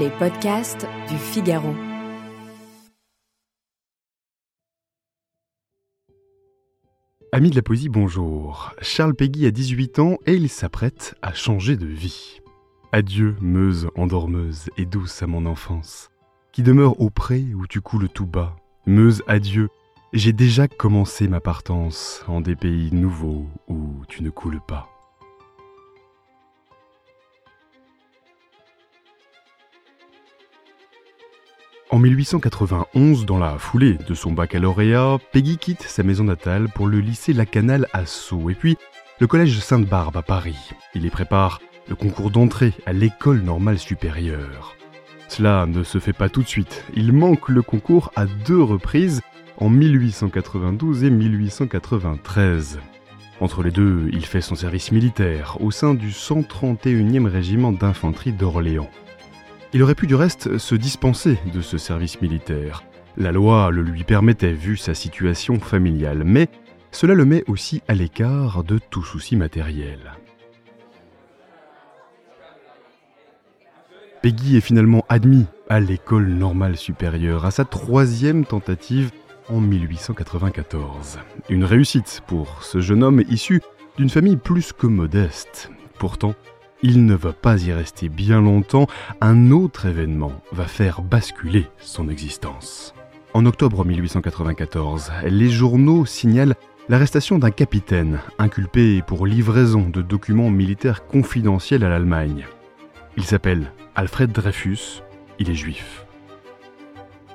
Les podcasts du Figaro. Amis de la poésie, bonjour. Charles Péguy a 18 ans et il s'apprête à changer de vie. Adieu, Meuse endormeuse et douce à mon enfance, qui demeure au pré où tu coules tout bas. Meuse, adieu, j'ai déjà commencé ma partance en des pays nouveaux où tu ne coules pas. En 1891, dans la foulée de son baccalauréat, Peggy quitte sa maison natale pour le lycée Lacanal à Sceaux et puis le collège Sainte-Barbe à Paris. Il y prépare le concours d'entrée à l'école normale supérieure. Cela ne se fait pas tout de suite. Il manque le concours à deux reprises, en 1892 et 1893. Entre les deux, il fait son service militaire au sein du 131e régiment d'infanterie d'Orléans. Il aurait pu du reste se dispenser de ce service militaire. La loi le lui permettait vu sa situation familiale, mais cela le met aussi à l'écart de tout souci matériel. Peggy est finalement admis à l'école normale supérieure à sa troisième tentative en 1894. Une réussite pour ce jeune homme issu d'une famille plus que modeste. Pourtant, il ne va pas y rester bien longtemps, un autre événement va faire basculer son existence. En octobre 1894, les journaux signalent l'arrestation d'un capitaine inculpé pour livraison de documents militaires confidentiels à l'Allemagne. Il s'appelle Alfred Dreyfus, il est juif.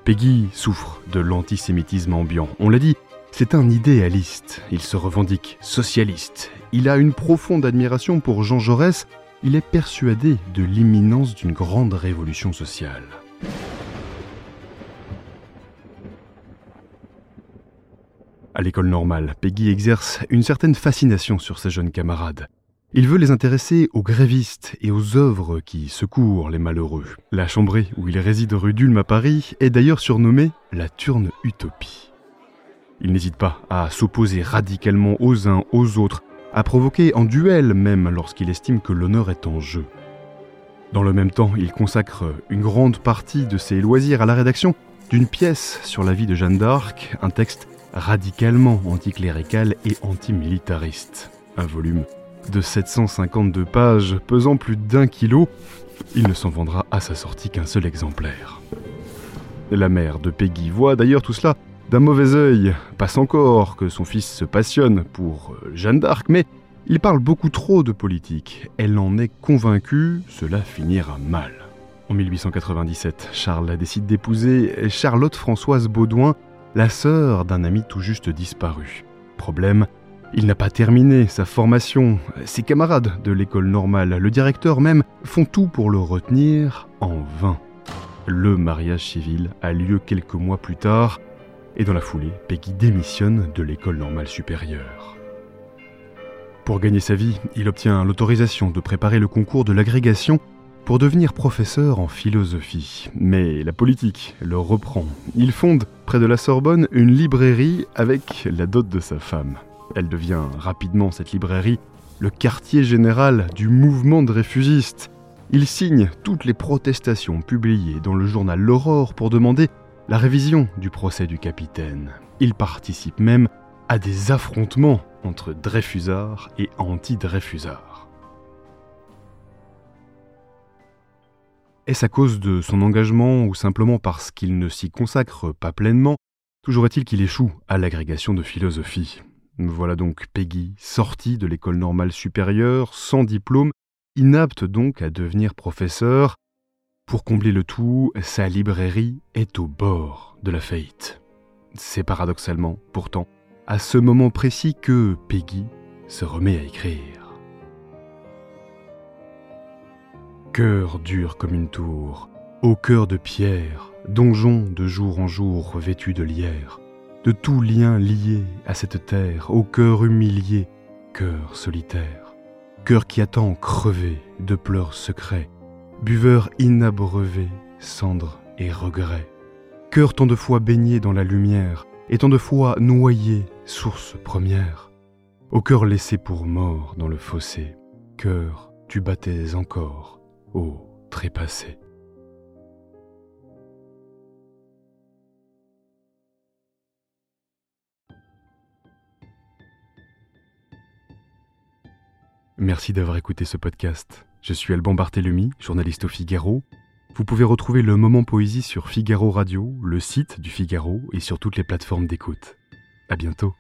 Peggy souffre de l'antisémitisme ambiant. On l'a dit, c'est un idéaliste, il se revendique socialiste. Il a une profonde admiration pour Jean Jaurès il est persuadé de l'imminence d'une grande révolution sociale. À l'école normale, Peggy exerce une certaine fascination sur ses jeunes camarades. Il veut les intéresser aux grévistes et aux œuvres qui secourent les malheureux. La chambrée où il réside rue d'Ulm à Paris est d'ailleurs surnommée la Turne Utopie. Il n'hésite pas à s'opposer radicalement aux uns aux autres, à provoquer en duel même lorsqu'il estime que l'honneur est en jeu. Dans le même temps, il consacre une grande partie de ses loisirs à la rédaction d'une pièce sur la vie de Jeanne d'Arc, un texte radicalement anticlérical et antimilitariste. Un volume de 752 pages pesant plus d'un kilo, il ne s'en vendra à sa sortie qu'un seul exemplaire. La mère de Peggy voit d'ailleurs tout cela d'un mauvais œil, passe encore que son fils se passionne pour euh, Jeanne d'Arc, mais il parle beaucoup trop de politique. Elle en est convaincue, cela finira mal. En 1897, Charles décide d'épouser Charlotte Françoise Baudouin, la sœur d'un ami tout juste disparu. Problème, il n'a pas terminé sa formation. Ses camarades de l'école normale, le directeur même, font tout pour le retenir en vain. Le mariage civil a lieu quelques mois plus tard et dans la foulée, Peggy démissionne de l'école normale supérieure. Pour gagner sa vie, il obtient l'autorisation de préparer le concours de l'agrégation pour devenir professeur en philosophie. Mais la politique le reprend. Il fonde, près de la Sorbonne, une librairie avec la dot de sa femme. Elle devient rapidement, cette librairie, le quartier général du mouvement de réfusistes. Il signe toutes les protestations publiées dans le journal L'Aurore pour demander la révision du procès du capitaine. Il participe même à des affrontements entre Dreyfusards et anti-Dreyfusards. Est-ce à cause de son engagement ou simplement parce qu'il ne s'y consacre pas pleinement? Toujours est-il qu'il échoue à l'agrégation de philosophie. Voilà donc Peggy, sorti de l'école normale supérieure, sans diplôme, inapte donc à devenir professeur, pour combler le tout, sa librairie est au bord de la faillite. C'est paradoxalement, pourtant, à ce moment précis que Peggy se remet à écrire. Cœur dur comme une tour, au cœur de pierre, donjon de jour en jour vêtu de lierre, de tout lien lié à cette terre, au cœur humilié, cœur solitaire, cœur qui attend crevé de pleurs secrets, buveur inabreuvé, cendre et regret. Cœur tant de fois baigné dans la lumière, et tant de fois noyé, source première. Au cœur laissé pour mort dans le fossé, cœur, tu battais encore, ô trépassé. Merci d'avoir écouté ce podcast. Je suis Alban Barthélemy, journaliste au Figaro. Vous pouvez retrouver le moment poésie sur Figaro Radio, le site du Figaro et sur toutes les plateformes d'écoute. À bientôt.